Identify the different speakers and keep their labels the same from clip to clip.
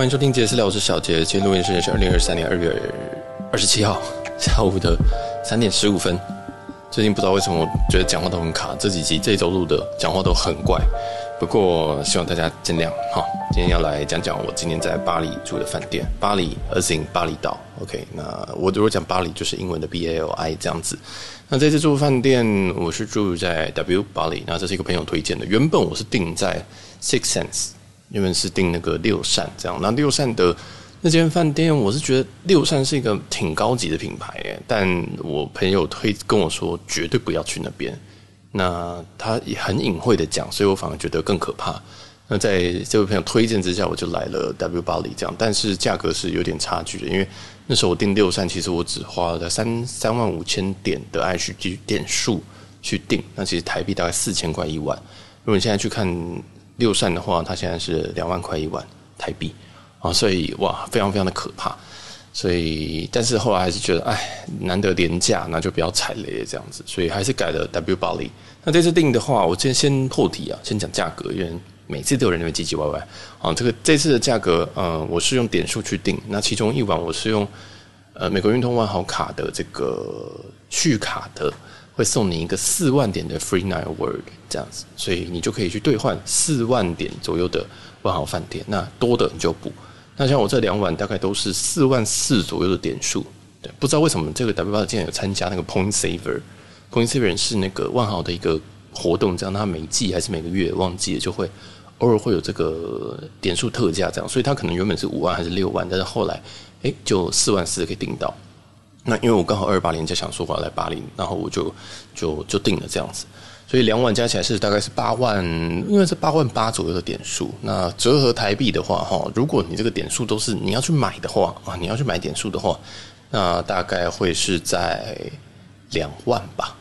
Speaker 1: 欢迎收听杰私聊，我是小杰。今天录音时间是二零二三年二月二十七号下午的三点十五分。最近不知道为什么，我觉得讲话都很卡。这几集这周录的讲话都很怪，不过希望大家见谅。哈，今天要来讲讲我今天在巴黎住的饭店，巴黎，as in 巴厘岛。OK，那我如果讲巴黎，就是英文的 B A L I 这样子。那这次住饭店，我是住在 W 巴黎，那这是一个朋友推荐的。原本我是订在 Six Sense，原本是订那个六扇这样。那六扇的。那间饭店，我是觉得六扇是一个挺高级的品牌，但我朋友推跟我说绝对不要去那边。那他也很隐晦的讲，所以我反而觉得更可怕。那在这位朋友推荐之下，我就来了 W 巴黎这样，但是价格是有点差距的，因为那时候我订六扇，其实我只花了三三万五千点的 H G 点数去订，那其实台币大概四千块一晚。如果你现在去看六扇的话，它现在是两万块一万台币。啊，所以哇，非常非常的可怕，所以但是后来还是觉得，哎，难得廉价，那就不要踩雷这样子，所以还是改了 W 巴黎。那这次订的话，我先先破题啊，先讲价格，因为每次都有人在唧唧歪歪。啊，这个这次的价格，呃，我是用点数去订，那其中一晚我是用呃美国运通万豪卡的这个续卡的，会送你一个四万点的 Free Night Word 这样子，所以你就可以去兑换四万点左右的万豪饭店，那多的你就补。那像我这两晚大概都是四万四左右的点数，对，不知道为什么这个 W 八竟然有参加那个 Point Saver，Point Saver 是那个万豪的一个活动，这样他每季还是每个月忘记了，就会偶尔会有这个点数特价这样，所以他可能原本是五万还是六万，但是后来哎就四万四可以订到。那因为我刚好二八年就想说我要来巴黎，然后我就就就定了这样子。所以两晚加起来是大概是八万，因为是八万八左右的点数。那折合台币的话，哈，如果你这个点数都是你要去买的话啊，你要去买点数的话，那大概会是在两万吧？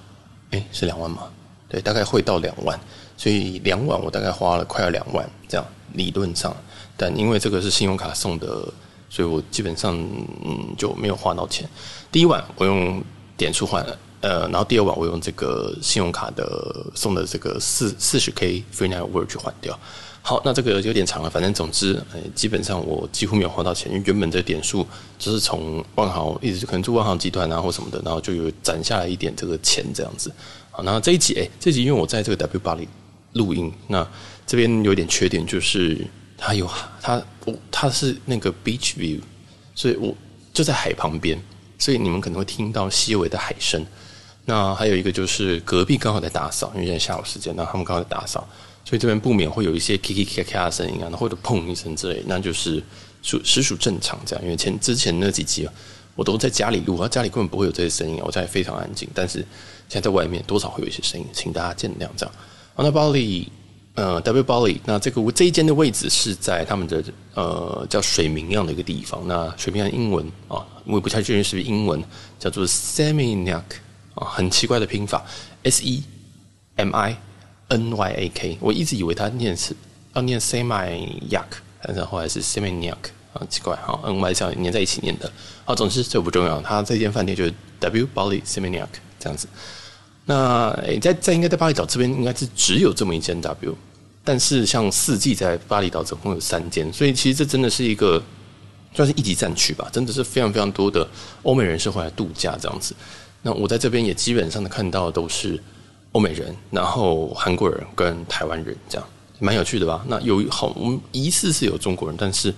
Speaker 1: 诶，是两万吗？对，大概会到两万。所以两晚我大概花了快要两万这样，理论上。但因为这个是信用卡送的，所以我基本上嗯就没有花到钱。第一晚我用点数换了。呃，然后第二晚我用这个信用卡的送的这个四四十 K Free night word 去换掉。好，那这个有点长了，反正总之，哎，基本上我几乎没有花到钱，因为原本这点数就是从万豪一直可能住万豪集团啊或什么的，然后就有攒下来一点这个钱这样子。好，然后这一集，哎，这集因为我在这个 W 八里录音，那这边有点缺点就是它有它我它是那个 Beach View，所以我就在海旁边，所以你们可能会听到细微的海声。那还有一个就是隔壁刚好在打扫，因为现在下午时间，那他们刚好在打扫，所以这边不免会有一些咔咔咔咔的声音啊，或者砰一声之类，那就是属实属正常这样。因为前之前那几集，我都在家里录，啊家里根本不会有这些声音，我家里非常安静。但是现在在外面多少会有一些声音，请大家见谅这样。好，那巴黎，呃，W Bali，，那这个这一间的位置是在他们的呃叫水明漾的一个地方。那水明漾英文啊，我也不太确定是不是英文，叫做 Seminyak。很奇怪的拼法，S E M I N Y A K，我一直以为它念是要念 Seminyak，但是后来是 Seminyak，很奇怪哈，N Y 这样连在一起念的。好，总之这不重要，它这间饭店就是 W Bali Seminyak 这样子。那，在在应该在巴厘岛这边应该是只有这么一间 W，但是像四季在巴厘岛总共有三间，所以其实这真的是一个算是一级战区吧，真的是非常非常多的欧美人士会来度假这样子。那我在这边也基本上的看到都是欧美人，然后韩国人跟台湾人这样，蛮有趣的吧？那有好，我们疑似是有中国人，但是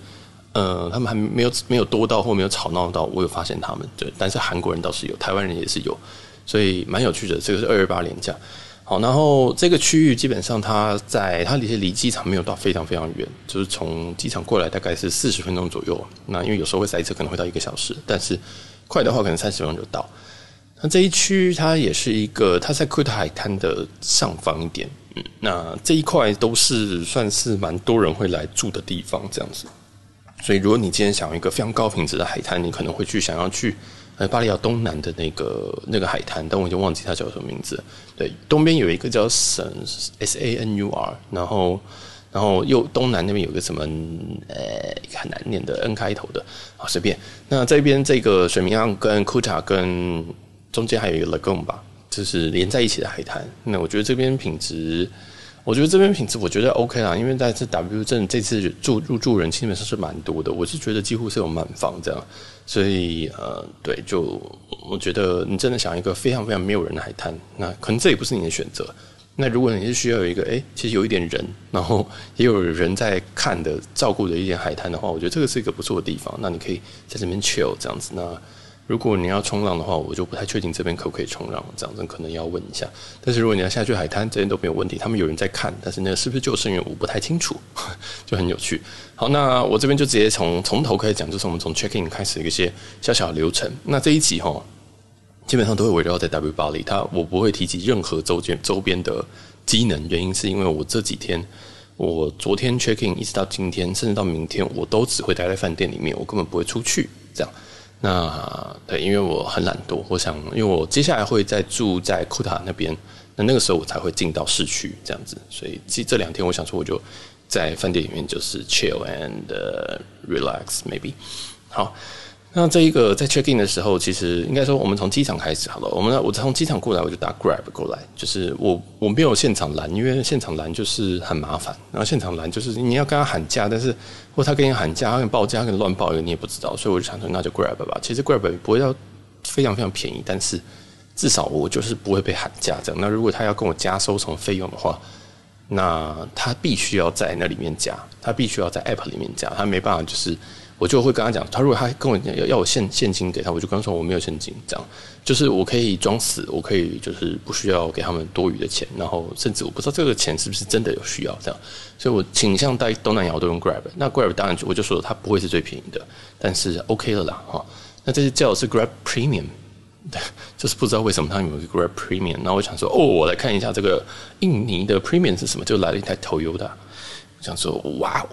Speaker 1: 呃，他们还没有没有多到或没有吵闹到，我有发现他们对，但是韩国人倒是有，台湾人也是有，所以蛮有趣的。这个是二二八连假，好，然后这个区域基本上它在它离离机场没有到非常非常远，就是从机场过来大概是四十分钟左右。那因为有时候会塞车，可能会到一个小时，但是快的话可能三十分钟就到。那这一区它也是一个，它在库塔海滩的上方一点，嗯，那这一块都是算是蛮多人会来住的地方，这样子。所以如果你今天想要一个非常高品质的海滩，你可能会去想要去呃巴厘岛东南的那个那个海滩，但我已经忘记它叫什么名字。对，东边有一个叫省 S A N U R，然后然后又东南那边有个什么呃很难念的 N 开头的，好随便。那这边这个水明漾跟库塔跟中间还有一个 lagoon 吧，就是连在一起的海滩。那我觉得这边品质，我觉得这边品质我觉得 OK 啦，因为在这 W 镇这次住入住人基本上是蛮多的，我是觉得几乎是有满房这样，所以呃，对，就我觉得你真的想一个非常非常没有人的海滩，那可能这也不是你的选择。那如果你是需要有一个诶，其实有一点人，然后也有人在看的照顾的一点海滩的话，我觉得这个是一个不错的地方。那你可以在这边 chill 这样子那。如果你要冲浪的话，我就不太确定这边可不可以冲浪，这样子可能要问一下。但是如果你要下去海滩，这边都没有问题，他们有人在看，但是那个是不是救生员，我不太清楚，就很有趣。好，那我这边就直接从从头开始讲，就是我们从 check in 开始一些小小的流程。那这一集哈，基本上都会围绕在 W 巴黎，它我不会提及任何周边周边的机能，原因是因为我这几天，我昨天 check in 一直到今天，甚至到明天，我都只会待在饭店里面，我根本不会出去，这样。那对，因为我很懒惰，我想，因为我接下来会再住在库塔那边，那那个时候我才会进到市区这样子，所以这这两天我想说，我就在饭店里面就是 chill and relax maybe，好。那这一个在 check in 的时候，其实应该说，我们从机场开始好了。我们我从机场过来，我就打 Grab 过来，就是我我没有现场拦，因为现场拦就是很麻烦。然后现场拦就是你要跟他喊价，但是或他跟你喊价，他跟你报价，他跟你乱报一个你也不知道，所以我就想说那就 Grab 吧。其实 Grab 不会要非常非常便宜，但是至少我就是不会被喊价这样。那如果他要跟我加收什么费用的话，那他必须要在那里面加，他必须要在 App 里面加，他没办法就是。我就会跟他讲，他如果他跟我要要我现现金给他，我就跟他说我没有现金，这样。就是我可以装死，我可以就是不需要给他们多余的钱，然后甚至我不知道这个钱是不是真的有需要这样，所以我倾向在东南亚我都用 Grab，那 Grab 当然我就说它不会是最便宜的，但是 OK 了啦哈。那这些叫是 Grab Premium，就是不知道为什么他有一个 Grab Premium，然后我想说哦，我来看一下这个印尼的 Premium 是什么，就来了一台 Toyota，我想说哇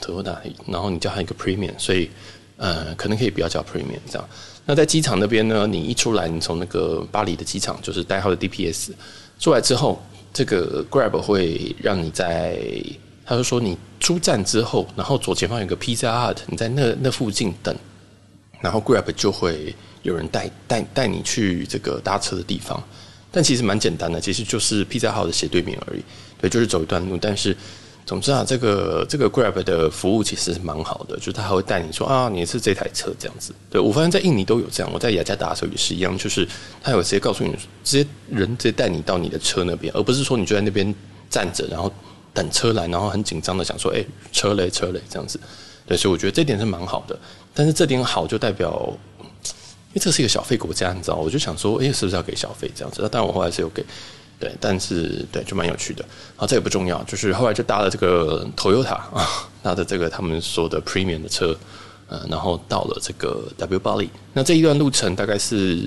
Speaker 1: 哦。多大？然后你叫他一个 premium，所以呃，可能可以不要叫 premium 这样。那在机场那边呢，你一出来，你从那个巴黎的机场，就是代号的 DPS 出来之后，这个 Grab 会让你在，他就说你出站之后，然后左前方有个 Pizza Hut，你在那那附近等，然后 Grab 就会有人带带带你去这个搭车的地方。但其实蛮简单的，其实就是 Pizza Hut 的斜对面而已，对，就是走一段路，但是。总之啊，这个这个 Grab 的服务其实是蛮好的，就是他还会带你说啊，你是这台车这样子。对，我发现在印尼都有这样，我在雅加达的时候也是一样，就是他有直接告诉你，直接人直接带你到你的车那边，而不是说你就在那边站着，然后等车来，然后很紧张的想说，哎，车嘞车嘞这样子。对，所以我觉得这点是蛮好的。但是这点好就代表，因为这是一个小费国家，你知道，我就想说，哎，是不是要给小费这样子？那当然我后来是有给。对，但是对，就蛮有趣的。好，这也不重要，就是后来就搭了这个 Toyota 啊，搭的这个他们说的 Premium 的车，呃，然后到了这个 W Bali，。那这一段路程大概是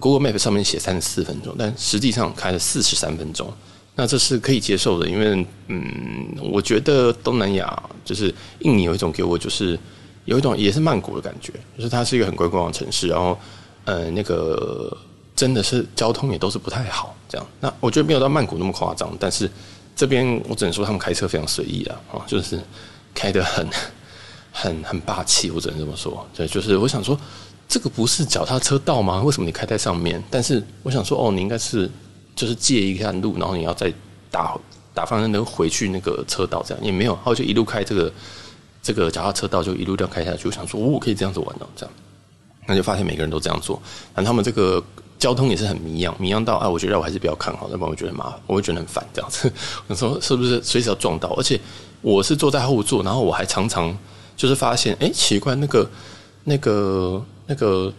Speaker 1: Google Map 上面写三十四分钟，但实际上开了四十三分钟。那这是可以接受的，因为嗯，我觉得东南亚就是印尼有一种给我就是有一种也是曼谷的感觉，就是它是一个很观光的城市，然后呃那个。真的是交通也都是不太好，这样。那我觉得没有到曼谷那么夸张，但是这边我只能说他们开车非常随意啊，啊，就是开得很 很很霸气，我只能这么说。对，就是我想说，这个不是脚踏车道吗？为什么你开在上面？但是我想说，哦，你应该是就是借一下路，然后你要再打打方向灯回去那个车道，这样也没有，然后就一路开这个这个脚踏车道，就一路这样开下去。我想说，哦，我可以这样子玩哦，这样，那就发现每个人都这样做，但他们这个。交通也是很迷样，迷样到啊，我觉得我还是比较看好，要不然我觉得麻烦，我会觉得很烦这样子。我说是不是随时要撞到？而且我是坐在后座，然后我还常常就是发现，哎、奇怪，那个那个那个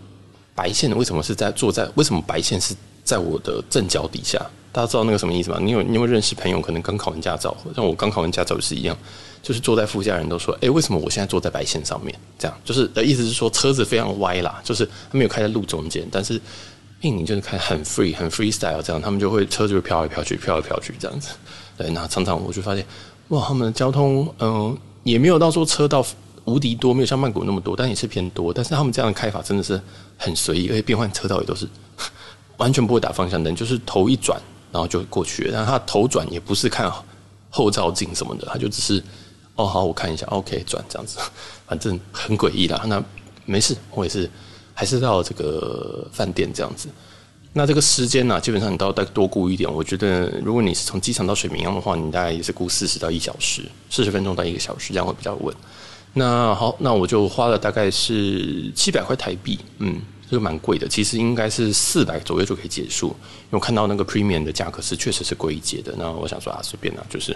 Speaker 1: 白线为什么是在坐在？为什么白线是在我的正脚底下？大家知道那个什么意思吗？你有你有认识朋友可能刚考完驾照，像我刚考完驾照也是一样，就是坐在副驾人都说，哎、为什么我现在坐在白线上面？这样就是的意思是说车子非常歪啦，就是他没有开在路中间，但是。印尼就是开很 free 很 freestyle 这样，他们就会车就会飘来飘去，飘来飘去这样子。对，那常常我就发现，哇，他们的交通嗯、也没有到说车道无敌多，没有像曼谷那么多，但也是偏多。但是他们这样的开法真的是很随意，而且变换车道也都是 完全不会打方向灯，就是头一转然后就过去了。但他头转也不是看后照镜什么的，他就只是哦好，我看一下，OK 转这样子，反正很诡异啦。那没事，我也是。还是到这个饭店这样子，那这个时间呢、基本上你都要再多估一点。我觉得，如果你是从机场到水明漾的话，你大概也是估四十到一小时，四十分钟到一个小时，这样会比较稳。那好，那我就花了大概是七百块台币，嗯，这个蛮贵的。其实应该是四百左右就可以结束。因为我看到那个 Premium 的价格是确实是贵一截的。那我想说啊，随便啦，就是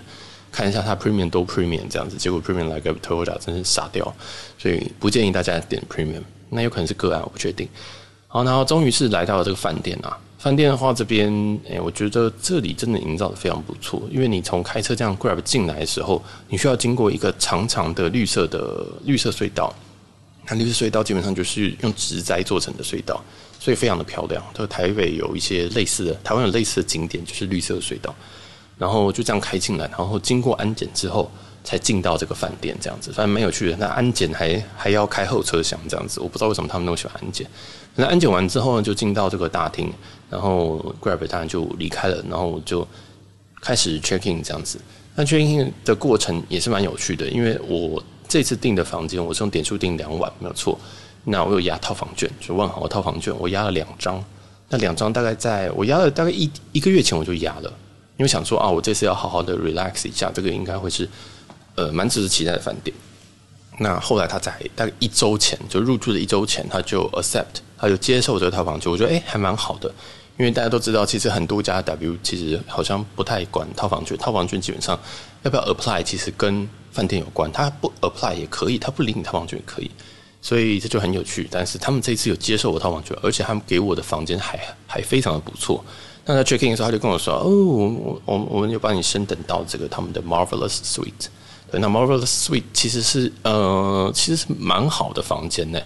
Speaker 1: 看一下它 Premium 都 Premium 这样子。结果 Premium 来个 Toyota 真是傻掉，所以不建议大家点 Premium。那有可能是个案，我不确定。好，然后终于是来到了这个饭店啊。饭店的话，这边哎，我觉得这里真的营造的非常不错。因为你从开车这样 Grab 进来的时候，你需要经过一个长长的绿色的绿色隧道。那绿色隧道基本上就是用植栽做成的隧道，所以非常的漂亮。就台北有一些类似的，台湾有类似的景点，就是绿色隧道。然后就这样开进来，然后经过安检之后。才进到这个饭店这样子，反正蛮有趣的。那安检还还要开后车厢这样子，我不知道为什么他们那么喜欢安检。那安检完之后呢，就进到这个大厅，然后 Grab 当然就离开了，然后就开始 check in 这样子。那 check in 的过程也是蛮有趣的，因为我这次订的房间我是用点数订两晚没有错。那我有压套房券，就万豪套房券，我压了两张。那两张大概在我压了大概一一个月前我就压了，因为想说啊，我这次要好好的 relax 一下，这个应该会是。呃，蛮值得期待的饭店。那后来他在大概一周前就入住的一周前，他就 accept，他就接受这套房，就我觉得哎、还蛮好的。因为大家都知道，其实很多家 W 其实好像不太管套房券，套房券基本上要不要 apply，其实跟饭店有关。他不 apply 也可以，他不领你套房券也可以。所以这就很有趣。但是他们这一次有接受我套房券，而且他们给我的房间还还非常的不错。那在 check in 的时候，他就跟我说：“哦，我我我们就帮你升等到这个他们的 Marvelous Suite。”对，那 Marvelous Suite 其实是呃，其实是蛮好的房间呢。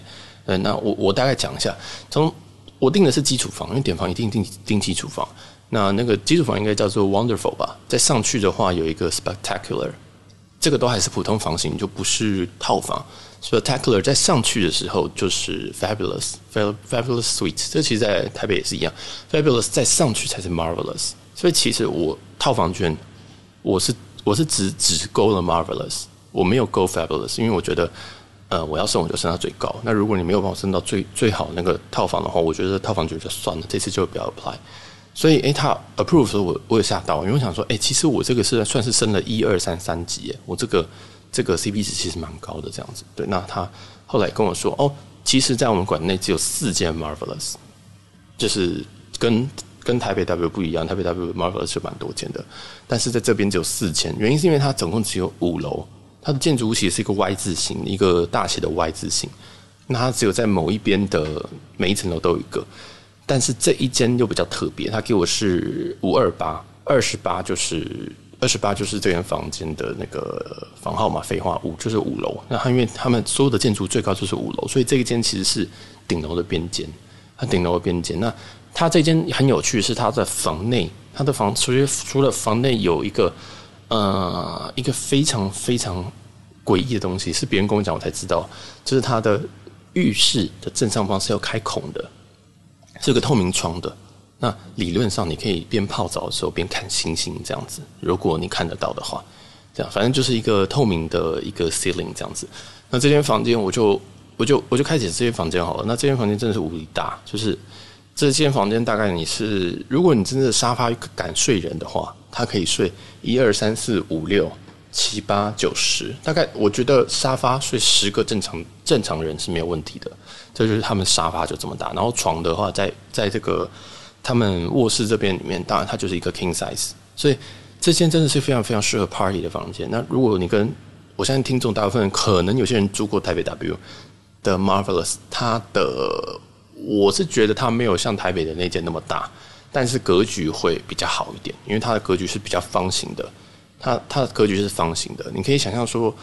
Speaker 1: 呃，那我我大概讲一下，从我订的是基础房，因为点房一定订订基础房。那那个基础房应该叫做 Wonderful 吧？再上去的话有一个 Spectacular，这个都还是普通房型，就不是套房。Spectacular 在上去的时候就是 Fabulous，Fabulous Suite，这其实在台北也是一样，Fabulous 再上去才是 Marvelous。所以其实我套房券我是。我是只只勾了 Marvelous，我没有勾 Fabulous，因为我觉得，呃，我要升我就升到最高。那如果你没有办法升到最最好那个套房的话，我觉得套房就就算了，这次就不要 apply。所以，诶、他 approve 时候，我我有吓到，因为我想说，诶、其实我这个是算是升了一二三三级，我这个这个 CP 值其实蛮高的这样子。对，那他后来跟我说，哦，其实，在我们馆内只有四间 Marvelous，就是跟。跟台北 W 不一样，台北 W Marvel 是蛮多间的，但是在这边只有四间，原因是因为它总共只有五楼，它的建筑物其实是一个 Y 字形，一个大写的 Y 字形，那它只有在某一边的每一层楼都有一个，但是这一间又比较特别，它给我是五二八，二十八就是二十八就是这间房间的那个房号嘛，废话，五就是五楼，那它因为他们所有的建筑最高就是五楼，所以这一间其实是顶楼的边间，它顶楼的边间。那。它这间很有趣，是它的房内，它的房除了除了房内有一个呃一个非常非常诡异的东西，是别人跟我讲我才知道，就是它的浴室的正上方是要开孔的，是个透明窗的。那理论上你可以边泡澡的时候边看星星这样子，如果你看得到的话，这样反正就是一个透明的一个 ceiling 这样子。那这间房间我就我就我就开启这间房间好了。那这间房间真的是无敌大，就是。这间房间大概你是，如果你真的沙发敢睡人的话，它可以睡一二三四五六七八九十，大概我觉得沙发睡十个正常正常人是没有问题的。这就是他们沙发就这么大，然后床的话在在这个他们卧室这边里面，当然它就是一个 king size，所以这间真的是非常非常适合 party 的房间。那如果你跟我相信听众大部分可能有些人住过台北 W 的 Marvelous，它的。我是觉得它没有像台北的那间那么大，但是格局会比较好一点，因为它的格局是比较方形的。它它的格局是方形的，你可以想象说，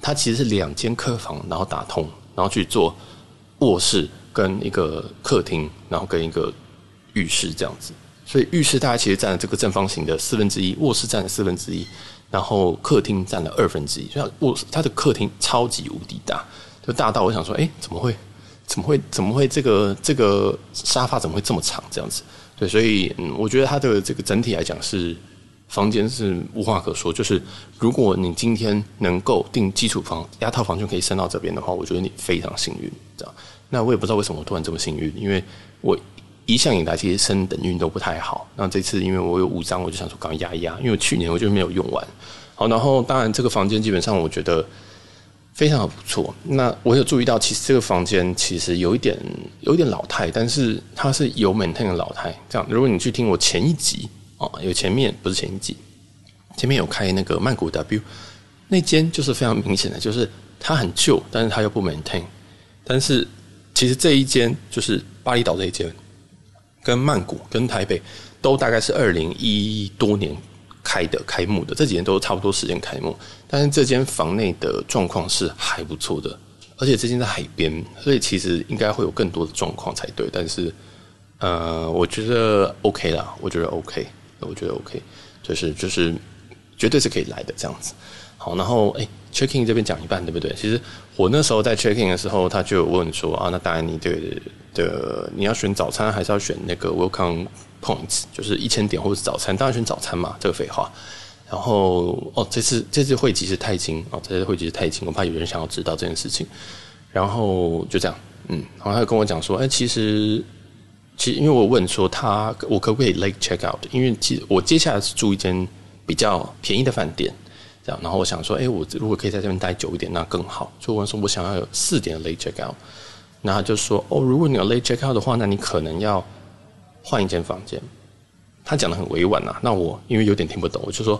Speaker 1: 它其实是两间客房，然后打通，然后去做卧室跟一个客厅，然后跟一个浴室这样子。所以浴室大概其实占了这个正方形的四分之一，卧室占了四分之一，然后客厅占了二分之一。所以卧它的客厅超级无敌大，就大到我想说，哎，怎么会？怎么会？怎么会？这个这个沙发怎么会这么长？这样子，对，所以嗯，我觉得它的这个整体来讲是房间是无话可说。就是如果你今天能够订基础房，压套房就可以升到这边的话，我觉得你非常幸运，这样。那我也不知道为什么我突然这么幸运，因为我一向以来其实升等运都不太好。那这次因为我有五张，我就想说刚压一压，因为去年我就没有用完。好，然后当然这个房间基本上我觉得非常不错。那我有注意到，其实这个房间其实有一点有一点老态，但是它是有 maintain 的老态。这样，如果你去听我前一集哦，有前面不是前一集，前面有开那个曼谷 W 那间，就是非常明显的，就是它很旧，但是它又不 maintain。但是其实这一间就是巴厘岛这一间，跟曼谷跟台北都大概是二零一多年。开的开幕的这几年都差不多时间开幕，但是这间房内的状况是还不错的，而且这间在海边，所以其实应该会有更多的状况才对。但是，呃，我觉得 OK 啦，我觉得 OK，我觉得 OK，就是就是绝对是可以来的这样子。好，然后哎，checking 这边讲一半对不对？其实我那时候在 checking 的时候，他就有问说啊，那当然你的的你要选早餐还是要选那个 welcome points，就是一千点或者是早餐，当然选早餐嘛，这个废话。然后哦，这次这次会籍是钛金哦，这次会籍是钛金，我怕有人想要知道这件事情。然后就这样，嗯，然后他就跟我讲说，哎，其实其实因为我问说他我可不可以 late check out，因为其实我接下来是住一间比较便宜的饭店。这样然后我想说，哎，我如果可以在这边待久一点，那更好。所以我说，我想要有四点的 late check out。那他就说，哦，如果你有 late check out 的话，那你可能要换一间房间。他讲得很委婉啊。那我因为有点听不懂，我就说，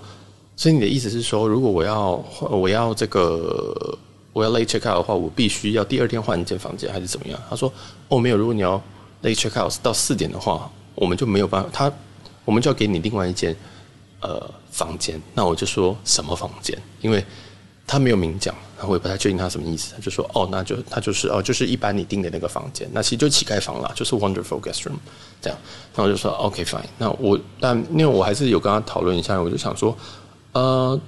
Speaker 1: 所以你的意思是说，如果我要我要这个我要 late check out 的话，我必须要第二天换一间房间，还是怎么样？他说，哦，没有，如果你要 late check out 到四点的话，我们就没有办法，他我们就要给你另外一间。呃，房间，那我就说什么房间？因为他没有明讲，我也不太确定他什么意思。他就说哦，那就他就是哦，就是一般你订的那个房间，那其实就乞丐房啦，就是 Wonderful Guest Room 这样。那我就说 OK fine。那我但因为我还是有跟他讨论一下，我就想说呃。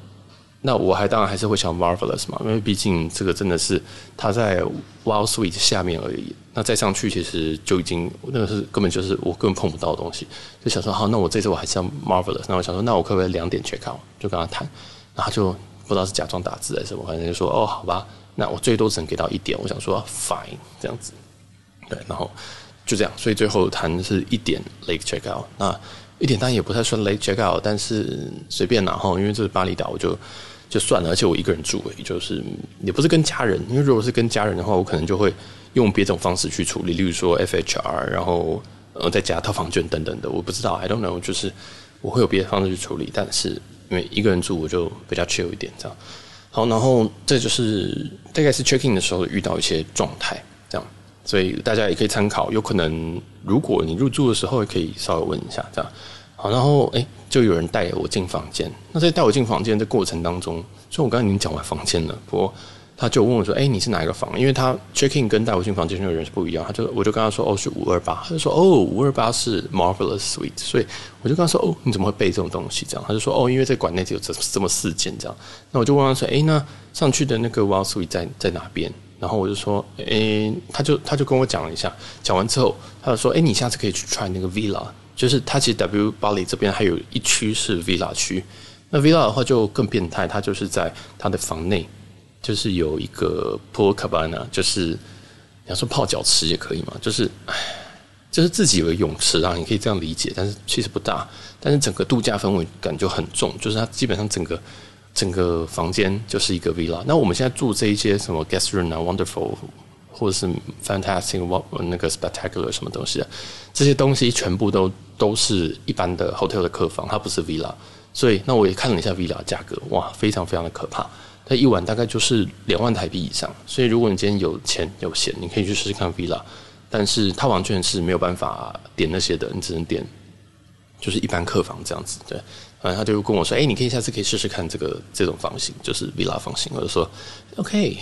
Speaker 1: 那我还当然还是会想 Marvelous 嘛，因为毕竟这个真的是他在 Wild Suite 下面而已。那再上去其实就已经那个是根本就是我根本碰不到的东西。就想说好，那我这次我还是要 Marvelous。那我想说，那我可不可以两点 check out？就跟他谈，然后就不知道是假装打字还是什么，反正就说哦，好吧，那我最多只能给到一点。我想说 fine 这样子，对，然后就这样，所以最后谈的是一点 late check out。那一点当然也不太算 late check out，但是随便拿哈，因为这是巴厘岛，我就。就算了，而且我一个人住，也就是也不是跟家人，因为如果是跟家人的话，我可能就会用别种方式去处理，例如说 FHR，然后呃再加套房券等等的，我不知道，I don't know，就是我会有别的方式去处理，但是因为一个人住，我就比较 chill 一点这样。好，然后这就是大概是 check in 的时候遇到一些状态这样，所以大家也可以参考，有可能如果你入住的时候，也可以稍微问一下这样。好，然后哎，就有人带我进房间。那在带我进房间的过程当中，所以我刚才已经讲完房间了。不过他就问我说：“哎，你是哪一个房？”因为他 check in 跟带我进房间的人是不一样。他就我就跟他说：“哦，是五二八。”他就说：“哦，五二八是 Marvelous Suite。”所以我就跟他说：“哦，你怎么会背这种东西？”这样他就说：“哦，因为在馆内只有这这么四间这样。”那我就问他说：“哎，那上去的那个 Wild Suite 在在哪边？”然后我就说：“哎，他就他就跟我讲了一下。讲完之后，他就说：“哎，你下次可以去 try 那个 Villa。”就是他其实 W 巴黎这边还有一区是 Villa 区，那 Villa 的话就更变态，它就是在它的房内，就是有一个 Pool Cabana，就是你要说泡脚池也可以嘛，就是唉，就是自己有个泳池啊，你可以这样理解，但是其实不大，但是整个度假氛围感就很重，就是它基本上整个整个房间就是一个 Villa。那我们现在住这一些什么 Guest Room 啊，Wonderful。或者是 fantastic 那个 spectacular 什么东西啊，这些东西全部都都是一般的 hotel 的客房，它不是 villa。所以那我也看了一下 villa 价格，哇，非常非常的可怕。它一晚大概就是两万台币以上。所以如果你今天有钱有闲，你可以去试试看 villa。但是它完全是没有办法点那些的，你只能点就是一般客房这样子，对。反正他就跟我说：“哎、你可以下次可以试试看这个这种房型，就是 villa 房型。”我就说：“OK。”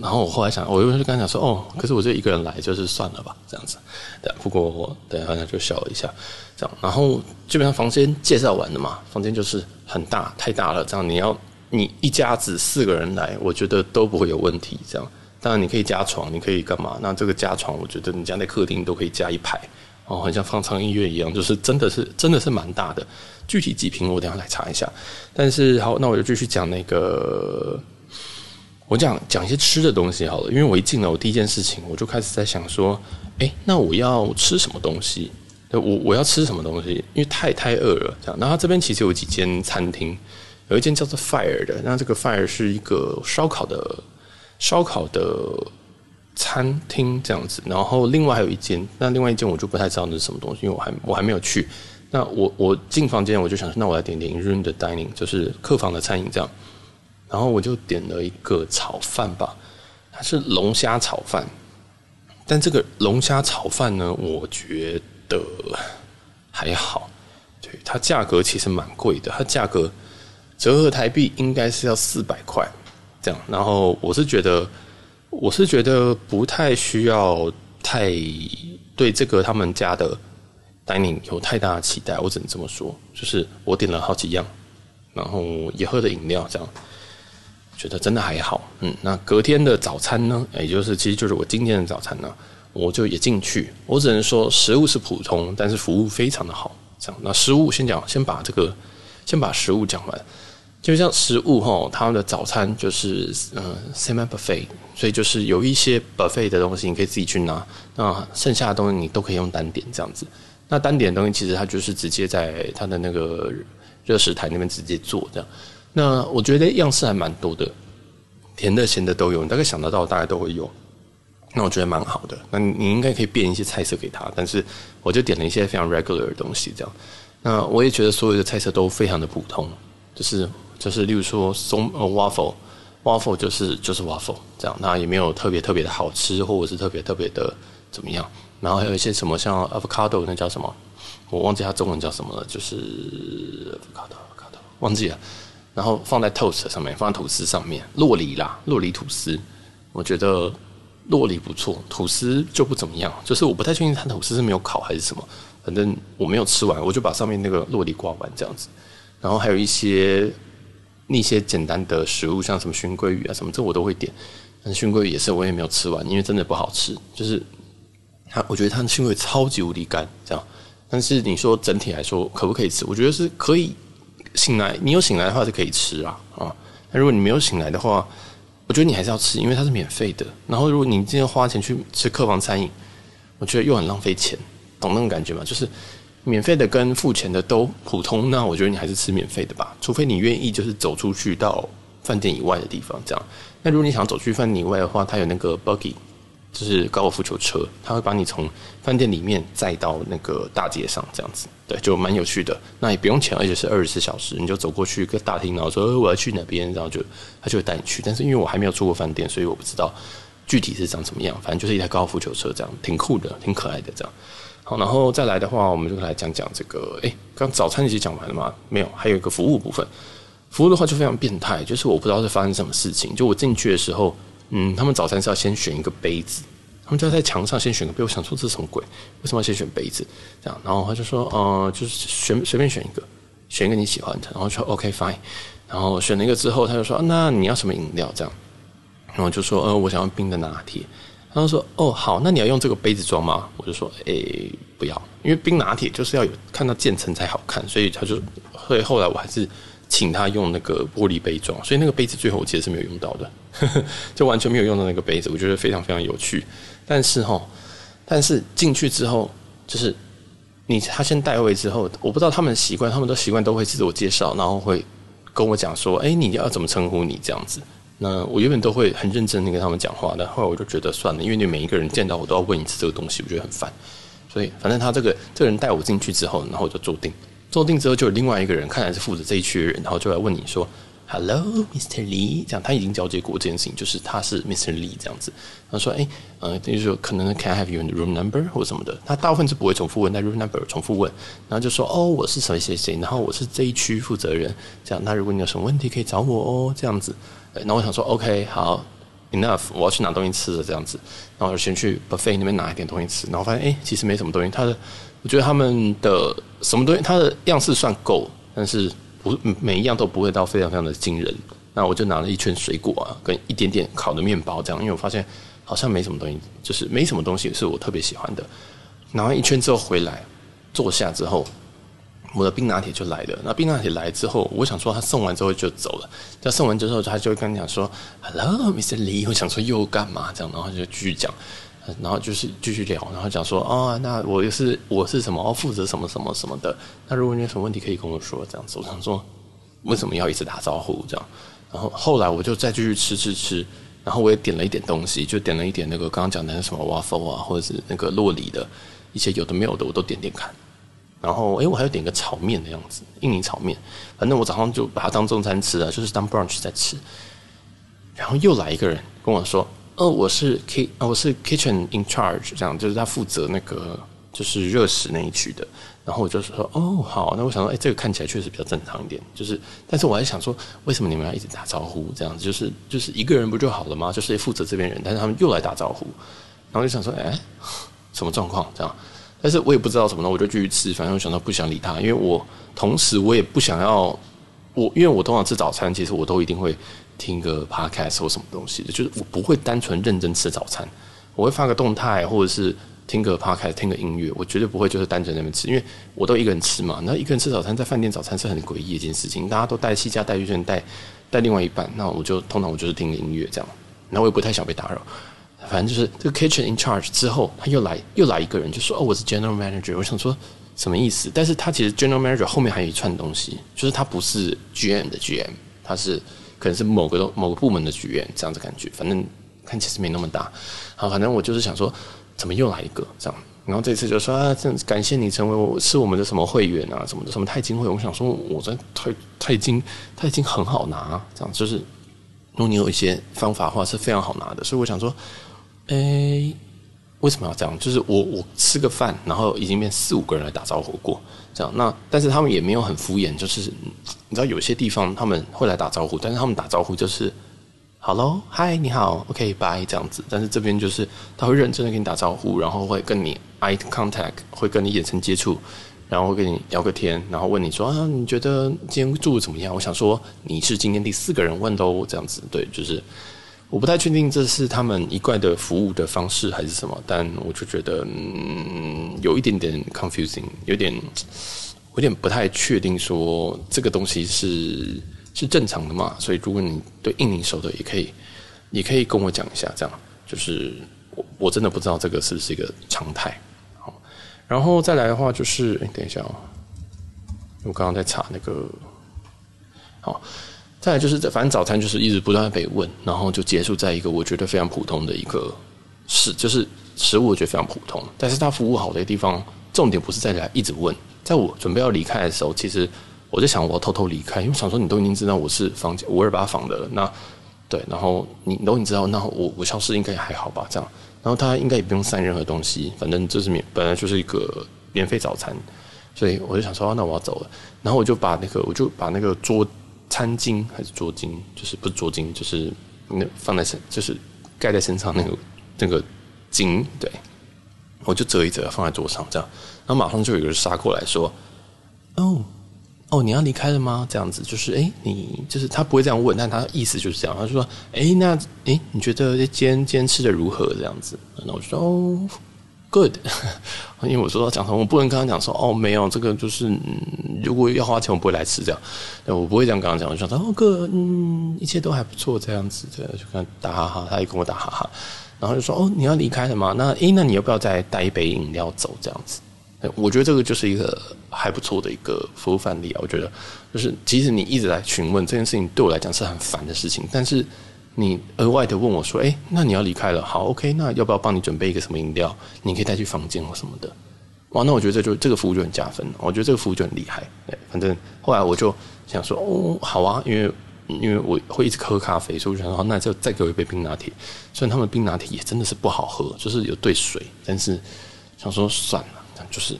Speaker 1: 然后我后来想，我又就跟他讲说：“哦，可是我就一个人来，就是算了吧，这样子。”对，不过我对好像就笑了一下，这样。然后基本上房间介绍完了嘛，房间就是很大，太大了。这样你要你一家子四个人来，我觉得都不会有问题。这样，当然你可以加床，你可以干嘛？那这个加床，我觉得你家在客厅都可以加一排。哦，很像放唱音乐一样，就是真的是真的是蛮大的。具体几平我等下来查一下。但是好，那我就继续讲那个我讲讲一些吃的东西好了，因为我一进来，我第一件事情我就开始在想说，哎，那我要吃什么东西？我我要吃什么东西？因为太太饿了，这样。然后这边其实有几间餐厅，有一间叫做 Fire 的，那这个 Fire 是一个烧烤的烧烤的餐厅这样子。然后另外还有一间，那另外一间我就不太知道那是什么东西，因为我还我还没有去。那我我进房间我就想，那我来点点 room 的 dining，就是客房的餐饮这样。然后我就点了一个炒饭吧，它是龙虾炒饭。但这个龙虾炒饭呢，我觉得还好。对，它价格其实蛮贵的，它价格折合台币应该是要四百块这样。然后我是觉得，我是觉得不太需要太对这个他们家的 dining 有太大的期待。我只能这么说，就是我点了好几样，然后也喝了饮料这样。觉得真的还好，嗯，那隔天的早餐呢？也就是其实就是我今天的早餐呢，我就也进去。我只能说食物是普通，但是服务非常的好。这样，那食物先讲，先把这个先把食物讲完。就像食物哈，他们的早餐就是嗯，semi buffet，所以就是有一些 buffet 的东西你可以自己去拿，那剩下的东西你都可以用单点这样子。那单点的东西其实它就是直接在它的那个热食台那边直接做这样。那我觉得样式还蛮多的，甜的、咸的都有，你大概想得到，大概都会有。那我觉得蛮好的。那你应该可以变一些菜色给他，但是我就点了一些非常 regular 的东西，这样。那我也觉得所有的菜色都非常的普通，就是就是，例如说松呃 waffle，waffle 就是就是 waffle 这样，那也没有特别特别的好吃，或者是特别特别的怎么样。然后还有一些什么像 avocado，那叫什么？我忘记它中文叫什么了，就是 avocado avocado 忘记了。然后放在 toast 上面，放在吐司上面，洛梨啦，洛梨吐司，我觉得洛梨不错，吐司就不怎么样。就是我不太确定它吐司是没有烤还是什么，反正我没有吃完，我就把上面那个洛梨刮完这样子。然后还有一些那些简单的食物，像什么熏鲑鱼啊什么，这我都会点。但熏鲑鱼也是我也没有吃完，因为真的不好吃。就是它，我觉得它的熏鲑超级无敌干，这样。但是你说整体来说可不可以吃？我觉得是可以。醒来，你有醒来的话就可以吃啊啊！那如果你没有醒来的话，我觉得你还是要吃，因为它是免费的。然后如果你今天花钱去吃客房餐饮，我觉得又很浪费钱，懂那种感觉吗？就是免费的跟付钱的都普通，那我觉得你还是吃免费的吧，除非你愿意就是走出去到饭店以外的地方这样。那如果你想走去饭店以外的话，它有那个 buggy。就是高尔夫球车，它会把你从饭店里面载到那个大街上，这样子，对，就蛮有趣的。那也不用钱，而且是二十四小时，你就走过去一个大厅，然后说我要去哪边，然后就他就会带你去。但是因为我还没有住过饭店，所以我不知道具体是长什么样。反正就是一台高尔夫球车，这样挺酷的，挺可爱的这样。好，然后再来的话，我们就来讲讲这个。诶，刚早餐已经讲完了吗？没有，还有一个服务部分。服务的话就非常变态，就是我不知道是发生什么事情。就我进去的时候。嗯，他们早餐是要先选一个杯子，他们就要在墙上先选个杯。我想说这是什么鬼？为什么要先选杯子？这样，然后他就说，呃，就是选随便选一个，选一个你喜欢的，然后说 OK fine，然后选了一个之后，他就说，那你要什么饮料？这样，然后就说，呃，我想要冰的拿铁。他就说，哦，好，那你要用这个杯子装吗？我就说，诶，不要，因为冰拿铁就是要有看到渐层才好看，所以他就，所以后来我还是。请他用那个玻璃杯装，所以那个杯子最后我其实是没有用到的，就完全没有用到那个杯子，我觉得非常非常有趣。但是哈，但是进去之后，就是你他先带位之后，我不知道他们习惯，他们都习惯都会自我介绍，然后会跟我讲说，哎，你要怎么称呼你这样子。那我原本都会很认真的跟他们讲话的，后来我就觉得算了，因为你每一个人见到我都要问一次这个东西，我觉得很烦。所以反正他这个这个人带我进去之后，然后我就坐定。坐定之后，就有另外一个人，看来是负责这一区的人，然后就来问你说：“Hello, Mr. Lee。”这样他已经交接过这件事情，就是他是 Mr. Lee 这样子。他说：“哎，呃，等于说可能 Can I have your room number 或什么的。”他大部分是不会重复问，但 room number 重复问，然后就说：“哦，我是谁谁谁，然后我是这一区负责人。”这样，那如果你有什么问题可以找我哦，这样子。然后我想说：“OK，好，enough，我要去拿东西吃了。”这样子，然后我就先去 buffet 那边拿一点东西吃，然后发现哎，其实没什么东西。他的。我觉得他们的什么东西，它的样式算够，但是不每一样都不会到非常非常的惊人。那我就拿了一圈水果啊，跟一点点烤的面包这样，因为我发现好像没什么东西，就是没什么东西是我特别喜欢的。拿完一圈之后回来，坐下之后，我的冰拿铁就来了。那冰拿铁来之后，我想说他送完之后就走了。他送完之后，他就会跟你讲说：“Hello，Mr. Lee。”我想说又干嘛这样，然后就继续讲，然后就是继续聊，然后讲说：“哦，那我又是我是什么？哦，负责什么什么什么的。那如果你有什么问题可以跟我说，这样子。”我想说为什么要一直打招呼这样？然后后来我就再继续吃吃吃，然后我也点了一点东西，就点了一点那个刚刚讲的什么 waffle 啊，或者是那个洛里的一些有的没有的，我都点点看。然后，哎，我还要点个炒面的样子，印尼炒面。反正我早上就把它当中餐吃了，就是当 brunch 在吃。然后又来一个人跟我说：“哦，我是 k，我是 kitchen in charge，这样就是他负责那个就是热食那一区的。”然后我就说：“哦，好，那我想说，哎，这个看起来确实比较正常一点。就是，但是我还想说，为什么你们要一直打招呼？这样子就是就是一个人不就好了吗？就是负责这边人，但是他们又来打招呼。然后就想说，哎，什么状况？这样。”但是我也不知道什么呢，我就继续吃。反正我想到不想理他，因为我同时我也不想要我，因为我通常吃早餐，其实我都一定会听个 podcast 或什么东西的，就是我不会单纯认真吃早餐，我会发个动态或者是听个 podcast 听个音乐，我绝对不会就是单纯那边吃，因为我都一个人吃嘛。那一个人吃早餐在饭店早餐是很诡异一件事情，大家都带西家带玉轩带带另外一半，那我就通常我就是听音乐这样，那我也不太想被打扰。反正就是这个 kitchen in charge 之后，他又来又来一个人，就说：“哦，我是 general manager。”我想说什么意思？但是他其实 general manager 后面还有一串东西，就是他不是 GM 的 GM，他是可能是某个某个部门的 GM 这样子感觉。反正看其实没那么大。好，反正我就是想说，怎么又来一个这样？然后这次就说啊，这感谢你成为我是我们的什么会员啊，什么的什么钛金会。我想说，我在钛钛金钛金很好拿，这样就是如果你有一些方法的话是非常好拿的。所以我想说。诶、欸，为什么要这样？就是我我吃个饭，然后已经变四五个人来打招呼过，这样。那但是他们也没有很敷衍，就是你知道有些地方他们会来打招呼，但是他们打招呼就是 “hello”、“hi”、“你好 ”“OK”“bye” 这样子。但是这边就是他会认真的跟你打招呼，然后会跟你 eye contact，会跟你眼神接触，然后会跟你聊个天，然后问你说啊，你觉得今天住的怎么样？我想说你是今天第四个人问都这样子，对，就是。我不太确定这是他们一贯的服务的方式还是什么，但我就觉得嗯，有一点点 confusing，有点有点不太确定说这个东西是是正常的嘛？所以如果你对印尼熟的，也可以也可以跟我讲一下，这样就是我我真的不知道这个是不是一个常态。好，然后再来的话就是，哎，等一下哦，我刚刚在查那个，好。再来就是，反正早餐就是一直不断的被问，然后就结束在一个我觉得非常普通的一个事，就是食物我觉得非常普通，但是他服务好的地方，重点不是在来一直问。在我准备要离开的时候，其实我在想我要偷偷离开，因为想说你都已经知道我是房间五二八房的了，那对，然后你都已经知道，那我我消失应该也还好吧？这样，然后他应该也不用散任何东西，反正这是免本来就是一个免费早餐，所以我就想说，那我要走了，然后我就把那个我就把那个桌。餐巾还是桌巾，就是不是桌巾，就是那放在身，就是盖在身上那个那个巾，对，我就折一折放在桌上，这样，然后马上就有人杀过来说：“哦哦，你要离开了吗？”这样子，就是哎，你就是他不会这样问，但他意思就是这样，他就说：“哎，那哎，你觉得今天今天吃的如何？”这样子，然后我说：“哦。” Good，因为我说到讲什么，我不能跟他讲说哦，没有这个就是，嗯，如果要花钱，我不会来吃这样，我不会这样跟他讲。我就说哦哥，嗯，一切都还不错这样子，对，就跟他打哈哈，他也跟我打哈哈，然后就说哦，你要离开了吗？那诶，那你要不要再带一杯饮料走这样子？我觉得这个就是一个还不错的一个服务范例啊。我觉得就是，即使你一直来询问这件事情，对我来讲是很烦的事情，但是。你额外的问我说：“哎，那你要离开了，好，OK，那要不要帮你准备一个什么饮料？你可以带去房间或什么的。哇，那我觉得这就这个服务就很加分，我觉得这个服务就很厉害。对，反正后来我就想说，哦，好啊，因为因为我会一直喝咖啡，所以我想说，那就再给我一杯冰拿铁。虽然他们冰拿铁也真的是不好喝，就是有兑水，但是想说算了，就是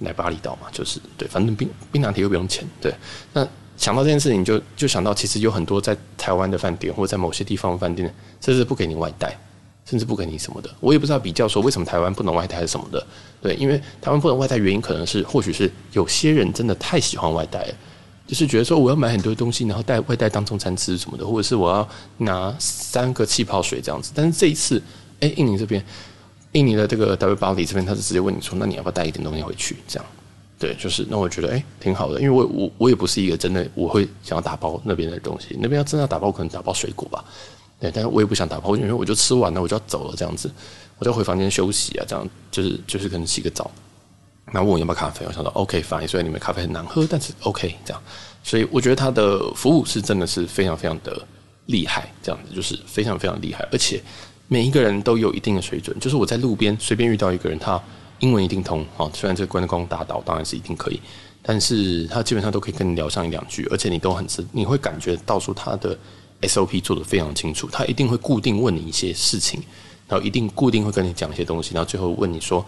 Speaker 1: 来巴厘岛嘛，就是对，反正冰冰拿铁又不用钱，对，那。”想到这件事情就，就想到其实有很多在台湾的饭店，或者在某些地方饭店，甚至不给你外带，甚至不给你什么的。我也不知道比较说为什么台湾不能外带还是什么的。对，因为台湾不能外带原因可能是，或许是有些人真的太喜欢外带了，就是觉得说我要买很多东西，然后带外带当中餐吃什么的，或者是我要拿三个气泡水这样子。但是这一次，哎，印尼这边，印尼的这个 W 巴黎这边，他是直接问你说，那你要不要带一点东西回去？这样。对，就是那我觉得哎挺好的，因为我我我也不是一个真的我会想要打包那边的东西，那边要真的要打包可能打包水果吧，对，但是我也不想打包，因为我就吃完了我就要走了这样子，我就回房间休息啊，这样就是就是可能洗个澡，然后问我要不要咖啡，我想说 OK fine，虽然你们咖啡很难喝，但是 OK 这样，所以我觉得他的服务是真的是非常非常的厉害，这样子就是非常非常厉害，而且每一个人都有一定的水准，就是我在路边随便遇到一个人他。英文一定通，好，虽然这个观光大道当然是一定可以，但是他基本上都可以跟你聊上一两句，而且你都很知，你会感觉到说他的 SOP 做得非常清楚，他一定会固定问你一些事情，然后一定固定会跟你讲一些东西，然后最后问你说，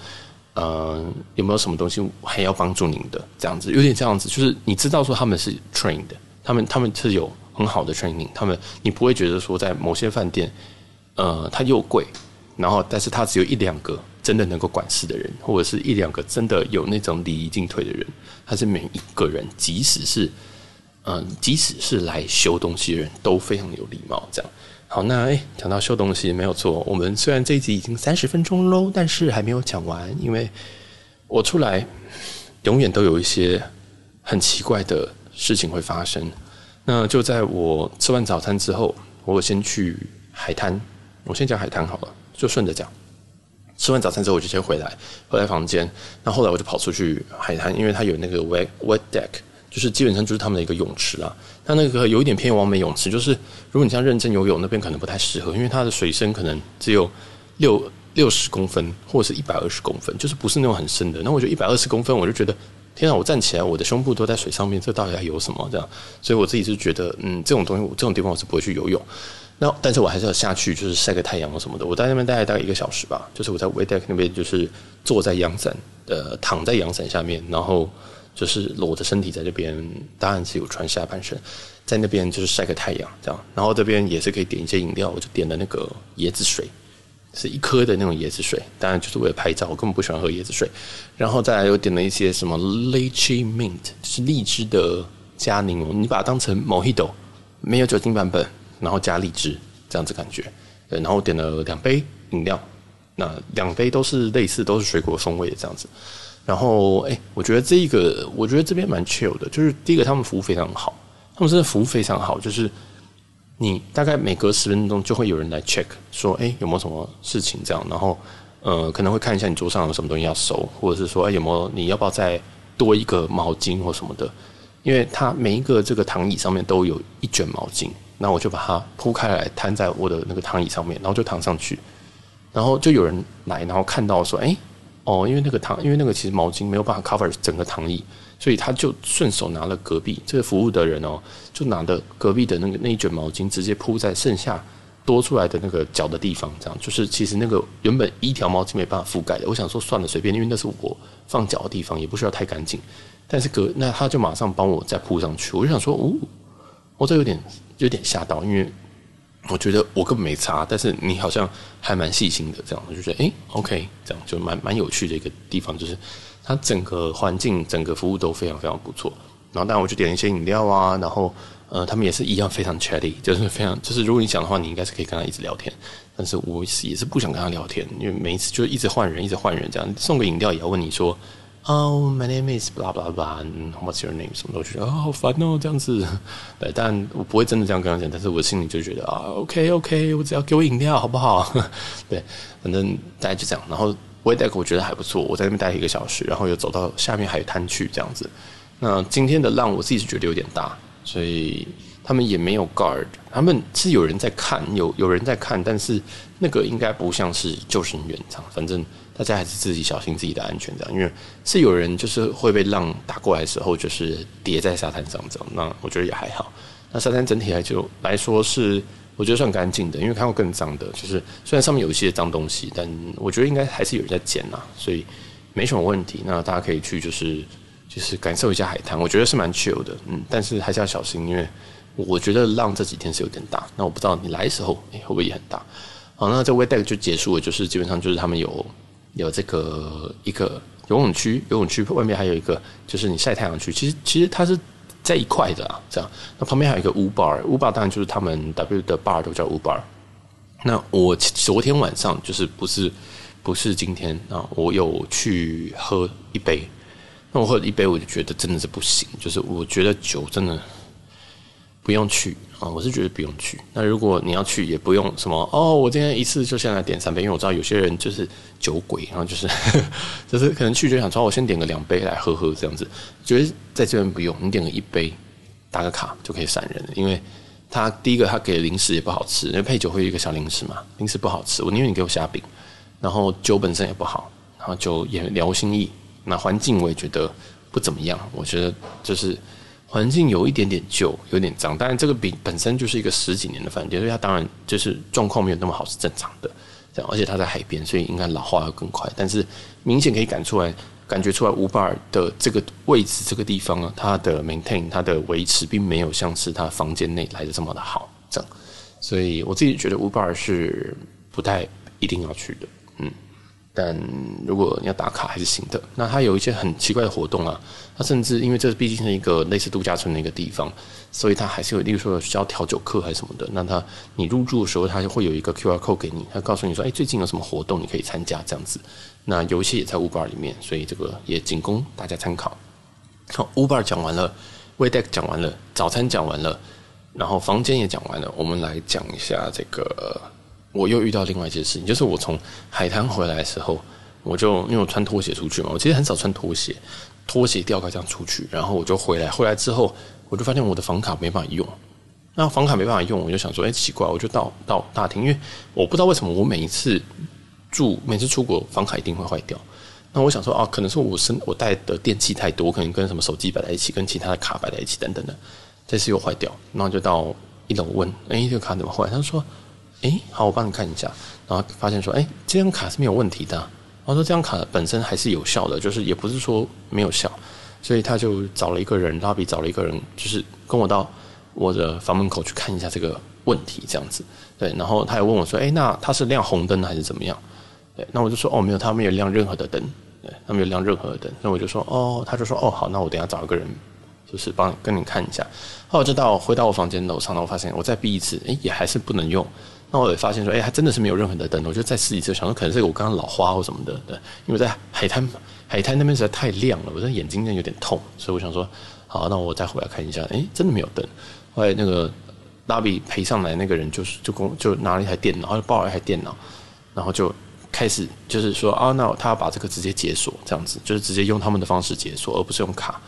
Speaker 1: 呃，有没有什么东西还要帮助您的？这样子有点这样子，就是你知道说他们是 trained，他们他们是有很好的 training，他们你不会觉得说在某些饭店，呃，它又贵，然后但是它只有一两个。真的能够管事的人，或者是一两个真的有那种礼仪进退的人，他是每一个人，即使是嗯，即使是来修东西的人都非常有礼貌。这样好，那诶，讲到修东西没有错，我们虽然这一集已经三十分钟喽，但是还没有讲完，因为我出来永远都有一些很奇怪的事情会发生。那就在我吃完早餐之后，我先去海滩，我先讲海滩好了，就顺着讲。吃完早餐之后，我就先回来，回来房间。那后来我就跑出去海滩，因为它有那个 wet wet deck，就是基本上就是他们的一个泳池啊。它那个有一点偏完美泳池，就是如果你像认真游泳，那边可能不太适合，因为它的水深可能只有六六十公分，或者是一百二十公分，就是不是那种很深的。那我觉得一百二十公分，我就觉得天啊，我站起来，我的胸部都在水上面，这到底还有什么这样？所以我自己是觉得，嗯，这种东西，这种地方我是不会去游泳。那但是我还是要下去，就是晒个太阳什么的。我在那边待了大概一个小时吧，就是我在 w e deck 那边，就是坐在阳伞，呃，躺在阳伞下面，然后就是裸着身体在这边，当然是有穿下半身，在那边就是晒个太阳这样。然后这边也是可以点一些饮料，我就点了那个椰子水，是一颗的那种椰子水，当然就是为了拍照，我根本不喜欢喝椰子水。然后再来又点了一些什么 lychee mint，就是荔枝的加柠檬，你把它当成 Mojito，没有酒精版本。然后加荔枝这样子感觉，对，然后点了两杯饮料，那两杯都是类似，都是水果风味的这样子。然后，哎，我觉得这一个，我觉得这边蛮 chill 的，就是第一个他们服务非常好，他们真的服务非常好，就是你大概每隔十分钟就会有人来 check 说，哎，有没有什么事情这样，然后呃可能会看一下你桌上有什么东西要收，或者是说，哎，有没有你要不要再多一个毛巾或什么的，因为它每一个这个躺椅上面都有一卷毛巾。那我就把它铺开来，摊在我的那个躺椅上面，然后就躺上去，然后就有人来，然后看到说，哎，哦，因为那个躺，因为那个其实毛巾没有办法 cover 整个躺椅，所以他就顺手拿了隔壁这个服务的人哦，就拿的隔壁的那个那一卷毛巾，直接铺在剩下多出来的那个脚的地方，这样就是其实那个原本一条毛巾没办法覆盖的。我想说算了，随便，因为那是我放脚的地方，也不需要太干净。但是隔那他就马上帮我再铺上去，我就想说，哦，我这有点。有点吓到，因为我觉得我根本没擦，但是你好像还蛮细心的，这样我就觉得哎，OK，这样就蛮蛮有趣的一个地方，就是它整个环境、整个服务都非常非常不错。然后当然我就点了一些饮料啊，然后呃，他们也是一样非常 chatty，就是非常就是如果你想的话，你应该是可以跟他一直聊天。但是我也是不想跟他聊天，因为每一次就一直换人，一直换人，这样送个饮料也要问你说。哦、oh，My name is blah blah blah，What's your name？什么都觉得啊，好烦哦，这样子。对，但我不会真的这样跟他讲，但是我心里就觉得啊，OK OK，我只要给我饮料，好不好？对，反正大概就这样。然后 wet deck 我觉得还不错，我在那边待了一个小时，然后又走到下面海滩去这样子。那今天的浪我自己是觉得有点大，所以他们也没有 guard，他们是有人在看，有有人在看，但是那个应该不像是救生员这样，反正。大家还是自己小心自己的安全，这样，因为是有人就是会被浪打过来的时候，就是跌在沙滩上这样。那我觉得也还好。那沙滩整体来就来说是我觉得算干净的，因为看过更脏的，就是虽然上面有一些脏东西，但我觉得应该还是有人在捡啊，所以没什么问题。那大家可以去就是就是感受一下海滩，我觉得是蛮 chill 的，嗯，但是还是要小心，因为我觉得浪这几天是有点大。那我不知道你来的时候，会不会也很大？好，那这 w e deck 就结束了，就是基本上就是他们有。有这个一个游泳区，游泳区外面还有一个，就是你晒太阳区。其实其实它是在一块的啊，这样。那旁边还有一个 U bar，U bar 当然就是他们 W 的 bar 都叫 U bar。那我昨天晚上就是不是不是今天啊，我有去喝一杯。那我喝了一杯，我就觉得真的是不行，就是我觉得酒真的不用去啊，我是觉得不用去。那如果你要去，也不用什么哦，我今天一次就先来点三杯，因为我知道有些人就是酒鬼，然后就是 就是可能去就想说，我先点个两杯来喝喝这样子。觉得在这边不用，你点个一杯，打个卡就可以闪人了，因为他第一个他给零食也不好吃，因为配酒会有一个小零食嘛，零食不好吃，我宁愿你给我虾饼，然后酒本身也不好，然后酒也聊心意。那环境我也觉得不怎么样，我觉得就是环境有一点点旧，有点脏。当然，这个比本身就是一个十几年的饭店，所以它当然就是状况没有那么好是正常的。这样，而且它在海边，所以应该老化要更快。但是明显可以感出来，感觉出来，乌巴尔的这个位置、这个地方啊，它的 maintain、它的维持，并没有像是它房间内来的这么的好。这样，所以我自己觉得乌巴尔是不太一定要去的。嗯。但如果你要打卡还是行的，那它有一些很奇怪的活动啊，它甚至因为这毕竟是一个类似度假村的一个地方，所以它还是有，例如说需要调酒课还是什么的。那它你入住的时候，它就会有一个 QR code 给你，它告诉你说，哎，最近有什么活动你可以参加这样子。那游戏也在 Uber 里面，所以这个也仅供大家参考。好，Uber 讲完了，Wave Deck 讲完了，早餐讲完了，然后房间也讲完了，我们来讲一下这个。我又遇到另外一件事情，就是我从海滩回来的时候，我就因为我穿拖鞋出去嘛，我其实很少穿拖鞋，拖鞋吊盖这样出去，然后我就回来，回来之后我就发现我的房卡没办法用，那房卡没办法用，我就想说，哎，奇怪，我就到到大厅，因为我不知道为什么我每一次住，每次出国房卡一定会坏掉，那我想说啊，可能是我身我带的电器太多，可能跟什么手机摆在一起，跟其他的卡摆在一起等等的，这次又坏掉，然后就到一楼问，哎，这个卡怎么坏？他说。诶，好，我帮你看一下，然后发现说，诶，这张卡是没有问题的。然后说这张卡本身还是有效的，就是也不是说没有效，所以他就找了一个人，拉比找了一个人，就是跟我到我的房门口去看一下这个问题，这样子。对，然后他也问我说，诶，那他是亮红灯还是怎么样？对，那我就说，哦，没有，他没有亮任何的灯，对，他没有亮任何的灯。那我就说，哦，他就说，哦，好，那我等下找一个人，就是帮跟你看一下。后来就到回到我房间楼上，然后我发现我再闭一次，诶，也还是不能用。那我也发现说，哎、欸，还真的是没有任何的灯。我就再试一次，想说可能是我刚刚老花或什么的，对，因为在海滩，海滩那边实在太亮了，我的眼睛有点痛，所以我想说，好，那我再回来看一下，哎、真的没有灯。后来那个拉比陪上来那个人就是就公就拿了一台电脑，就抱了一台电脑，然后就开始就是说啊，那他要把这个直接解锁，这样子就是直接用他们的方式解锁，而不是用卡，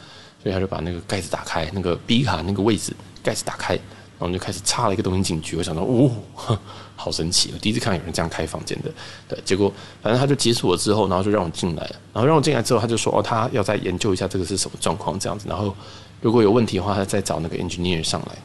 Speaker 1: 所以他就把那个盖子打开，那个 B 卡那个位置盖子打开。然后就开始插了一个东西进去，我想到，哦，好神奇！我第一次看到有人这样开房间的。对，结果反正他就解锁了之后，然后就让我进来。然后让我进来之后，他就说，哦，他要再研究一下这个是什么状况这样子。然后如果有问题的话，他再找那个 engineer 上来。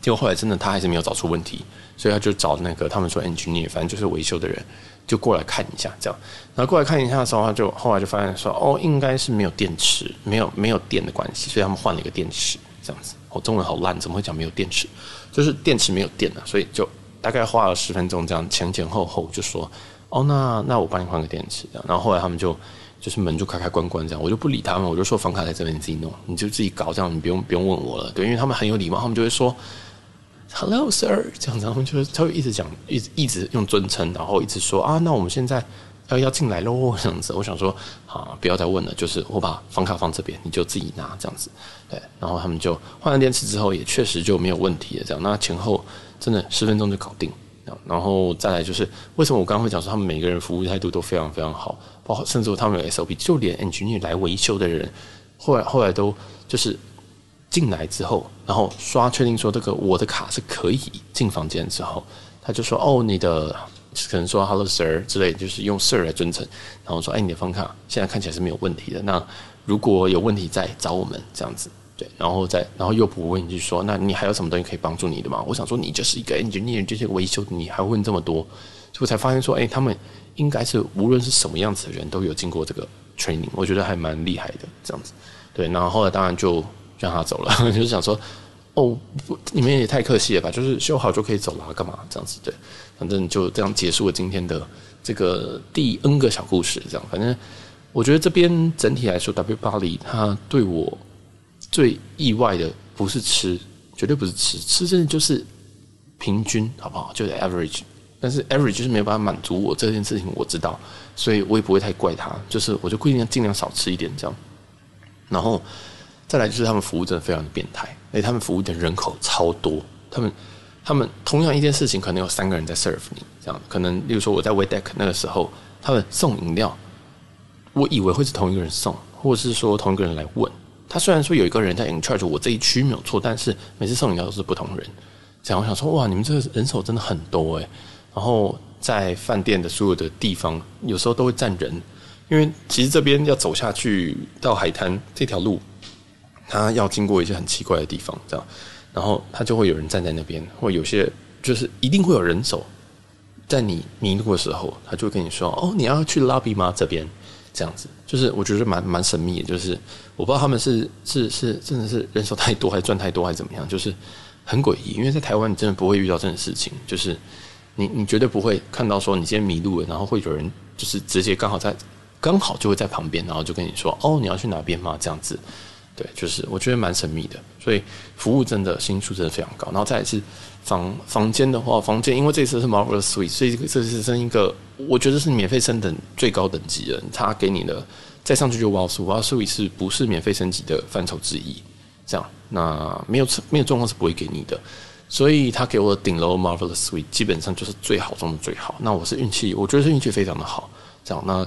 Speaker 1: 结果后来真的他还是没有找出问题，所以他就找那个他们说 engineer，反正就是维修的人，就过来看一下这样。然后过来看一下的时候，他就后来就发现说，哦，应该是没有电池，没有没有电的关系，所以他们换了一个电池这样子。我中文好烂，怎么会讲没有电池？就是电池没有电了，所以就大概花了十分钟这样前前后后就说，哦，那那我帮你换个电池这样。然后后来他们就就是门就开开关关这样，我就不理他们，我就说房卡在这边，你自己弄，你就自己搞这样，你不用不用问我了，对，因为他们很有礼貌，他们就会说，Hello sir，这样子，他们就会他会一直讲，一直一直用尊称，然后一直说啊，那我们现在。要要进来喽，这样子，我想说，啊，不要再问了，就是我把房卡放这边，你就自己拿这样子，对。然后他们就换了电池之后，也确实就没有问题了，这样。那前后真的十分钟就搞定。然后再来就是，为什么我刚刚会讲说他们每个人服务态度都非常非常好，包括甚至他们有 SOP，就连 engineer 来维修的人，后来后来都就是进来之后，然后刷确定说这个我的卡是可以进房间之后，他就说哦，你的。可能说 “hello sir” 之类，就是用 “sir” 来尊称，然后说：“哎，你的房卡现在看起来是没有问题的。那如果有问题再找我们这样子，对。然后再然后又不问，就说：那你还有什么东西可以帮助你的吗？我想说，你就是一个 engineer，就是维修，你还问这么多，所以我才发现说，哎，他们应该是无论是什么样子的人都有经过这个 training，我觉得还蛮厉害的这样子。对，然后后来当然就让他走了，就是想说。哦，你们也太客气了吧？就是修好就可以走了，干嘛这样子？对，反正就这样结束了今天的这个第 N 个小故事。这样，反正我觉得这边整体来说，W 巴黎它对我最意外的不是吃，绝对不是吃，吃真的就是平均，好不好？就是 average，但是 average 就是没有办法满足我这件事情，我知道，所以我也不会太怪他，就是我就规定尽量少吃一点这样。然后再来就是他们服务真的非常的变态，而且他们服务的人口超多，他们他们同样一件事情可能有三个人在 serve 你，这样可能例如说我在 w e deck 那个时候，他们送饮料，我以为会是同一个人送，或者是说同一个人来问。他虽然说有一个人在 in charge 我这一区没有错，但是每次送饮料都是不同人。这样我想说，哇，你们这个人手真的很多诶。然后在饭店的所有的地方，有时候都会站人，因为其实这边要走下去到海滩这条路，它要经过一些很奇怪的地方，这样，然后他就会有人站在那边，或有些就是一定会有人手，在你迷路的时候，他就会跟你说：“哦，你要去 lobby 吗？这边。”这样子，就是我觉得蛮蛮神秘的，就是我不知道他们是是是真的是人手太多，还是赚太多，还是怎么样，就是很诡异。因为在台湾，你真的不会遇到这种事情，就是你你绝对不会看到说你今天迷路了，然后会有人就是直接刚好在刚好就会在旁边，然后就跟你说哦，你要去哪边吗？这样子，对，就是我觉得蛮神秘的，所以服务真的星数真的非常高。然后再来是房房间的话，房间因为这次是 Marvelous Suite，所以这次是一个。我觉得是免费升等最高等级的，他给你的再上去就 Wow Suite，Wow Suite 是不是免费升级的范畴之一？这样，那没有没有状况是不会给你的，所以他给我的顶楼 Marvelous Suite 基本上就是最好中的最好。那我是运气，我觉得是运气非常的好。这样，那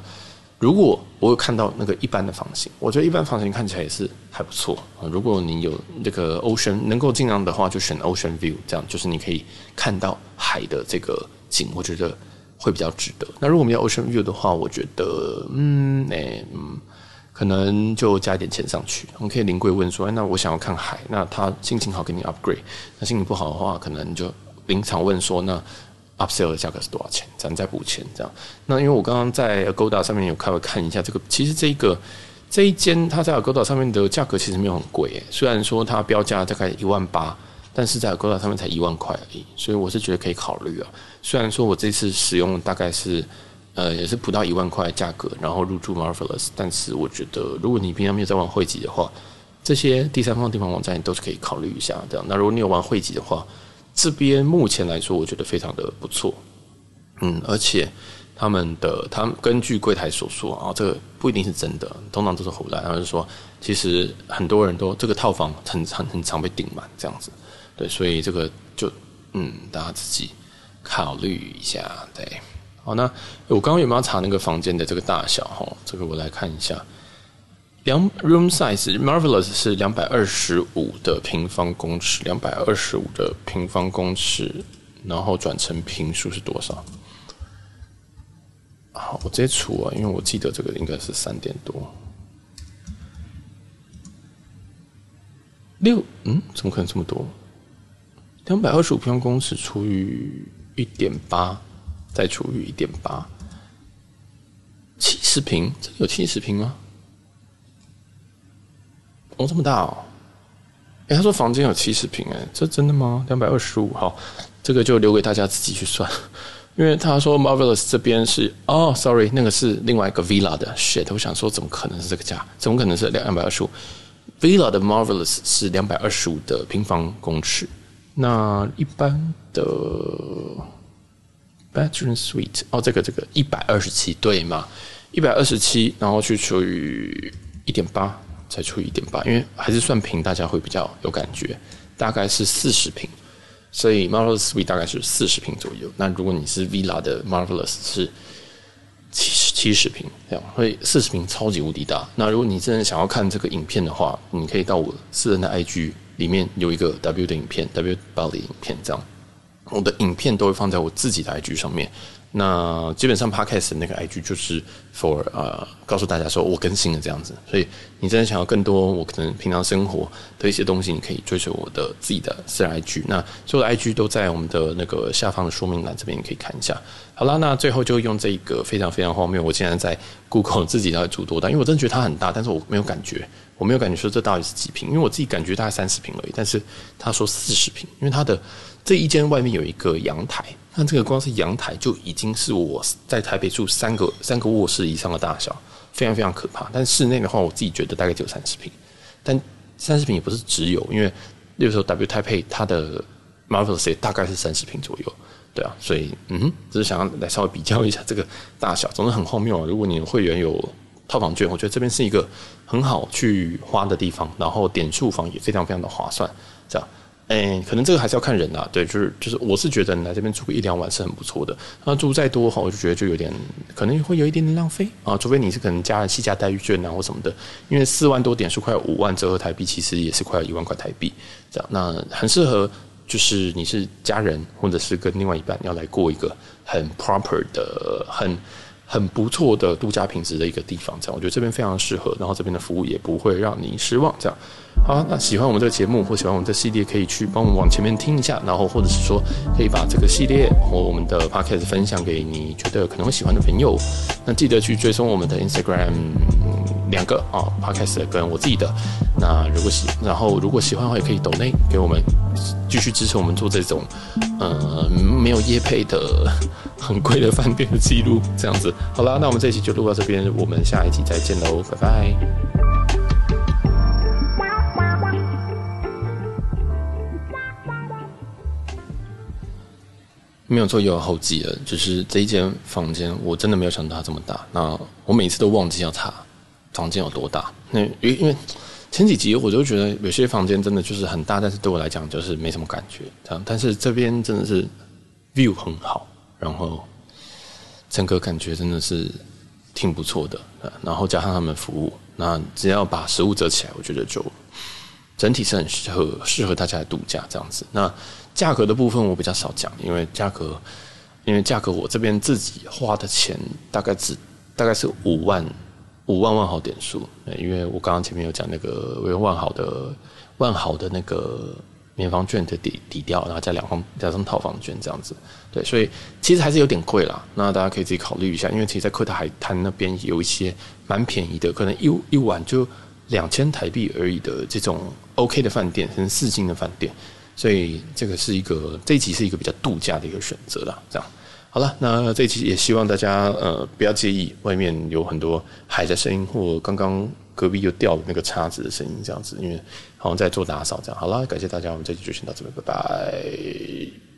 Speaker 1: 如果我有看到那个一般的房型，我觉得一般房型看起来也是还不错啊。如果你有这个 Ocean 能够尽量的话，就选 Ocean View，这样就是你可以看到海的这个景，我觉得。会比较值得。那如果没有 Ocean View 的话，我觉得，嗯，哎、欸，嗯，可能就加一点钱上去。我们可以临柜问说，哎，那我想要看海，那他心情好给你 upgrade，那心情不好的话，可能就临场问说，那 upsell 的价格是多少钱？咱再补钱这样。那因为我刚刚在 Agoda 上面有看，看一下这个，其实这一个这一间它在 Agoda 上面的价格其实没有很贵，虽然说它标价大概一万八。但是在 Agoda 上面才一万块而已，所以我是觉得可以考虑啊。虽然说我这次使用大概是，呃，也是不到一万块价格，然后入住 Marvelous，但是我觉得如果你平常没有在玩汇集的话，这些第三方订房网站你都是可以考虑一下这样。那如果你有玩汇集的话，这边目前来说我觉得非常的不错，嗯，而且他们的他们根据柜台所说啊，这个不一定是真的，通常都是胡来，然后就说其实很多人都这个套房很很很常被订满这样子。对，所以这个就嗯，大家自己考虑一下。对，好，那我刚刚有没有查那个房间的这个大小？哈，这个我来看一下。两 room size marvelous 是两百二十五的平方公尺，两百二十五的平方公尺，然后转成坪数是多少？好，我直接除啊，因为我记得这个应该是三点多。六，嗯，怎么可能这么多？两百二十五平方公尺除以一点八，再除以一点八，七十平，这有七十平吗？哦，这么大哦！哎，他说房间有七十平，哎，这真的吗？两百二十五，好，这个就留给大家自己去算，因为他说 Marvelous 这边是哦，sorry，那个是另外一个 Villa 的 shit，我想说怎么可能是这个价？怎么可能是两百二十五？Villa 的 Marvelous 是两百二十五的平方公尺。那一般的 bedroom suite 哦，这个这个一百二十七对吗？一百二十七，然后去除以一点八，再除一点八，因为还是算平，大家会比较有感觉。大概是四十平，所以 Marvelous B 大概是四十平左右。那如果你是 villa 的 marvelous 是七十七十平这样，所以四十平超级无敌大。那如果你真的想要看这个影片的话，你可以到我私人的 IG。里面有一个 W 的影片，W 包的影片，这样，我的影片都会放在我自己的 IG 上面。那基本上 Podcast 那个 IG 就是 for 呃，告诉大家说我更新了这样子。所以你真的想要更多我可能平常生活的一些东西，你可以追随我的自己的私人 IG。那所有的 IG 都在我们的那个下方的说明栏这边，你可以看一下。好啦，那最后就用这一个非常非常荒谬，我竟然在 Google 自己到底住多大？因为我真的觉得它很大，但是我没有感觉。我没有感觉说这到底是几平，因为我自己感觉大概三十平而已。但是他说四十平，因为他的这一间外面有一个阳台，那这个光是阳台就已经是我在台北住三个三个卧室以上的大小，非常非常可怕。但室内的话，我自己觉得大概只有三十平，但三十平也不是只有，因为那时候 W Type，它的 Marvelous 大概是三十平左右，对啊，所以嗯，只是想要来稍微比较一下这个大小，总是很荒谬啊。如果你会员有。套房券，我觉得这边是一个很好去花的地方，然后点数房也非常非常的划算，这样。哎、可能这个还是要看人啦，对，就是就是，我是觉得你来这边住个一两晚是很不错的。那住再多哈，我就觉得就有点可能会有一点点浪费啊，除非你是可能加了细家待遇券啊或什么的，因为四万多点数快五万折合台币，其实也是快一万块台币这样。那很适合，就是你是家人或者是跟另外一半要来过一个很 proper 的很。很不错的度假品质的一个地方，这样我觉得这边非常适合，然后这边的服务也不会让你失望，这样。好，那喜欢我们这个节目或喜欢我们这系列，可以去帮我们往前面听一下，然后或者是说可以把这个系列或我们的 podcast 分享给你觉得可能会喜欢的朋友。那记得去追踪我们的 Instagram 两个啊，podcast 跟我自己的。那如果喜，然后如果喜欢的话，也可以抖内给我们继续支持我们做这种呃没有业配的很贵的饭店的记录，这样子。好啦，那我们这一期就录到这边，我们下一集再见喽，拜拜。没有错，又有后记了。就是这一间房间，我真的没有想到它这么大。那我每次都忘记要查房间有多大。那因因为前几集我就觉得有些房间真的就是很大，但是对我来讲就是没什么感觉。这样，但是这边真的是 view 很好，然后整个感觉真的是挺不错的。然后加上他们服务，那只要把食物折起来，我觉得就整体是很适合适合大家来度假这样子。那。价格的部分我比较少讲，因为价格，因为价格我这边自己花的钱大概只大概是五万五万万豪点数，因为我刚刚前面有讲那个为万豪的万豪的那个免房券的底底掉，然后加两房加上套房券这样子，对，所以其实还是有点贵啦。那大家可以自己考虑一下，因为其实，在科特海滩那边有一些蛮便宜的，可能一一晚就两千台币而已的这种 OK 的饭店，甚至四星的饭店。所以这个是一个这一集是一个比较度假的一个选择啦，这样好了，那这一集也希望大家呃不要介意外面有很多海的声音，或刚刚隔壁又掉了那个叉子的声音，这样子，因为好像在做打扫这样。好了，感谢大家，我们这集就先到这边，拜拜。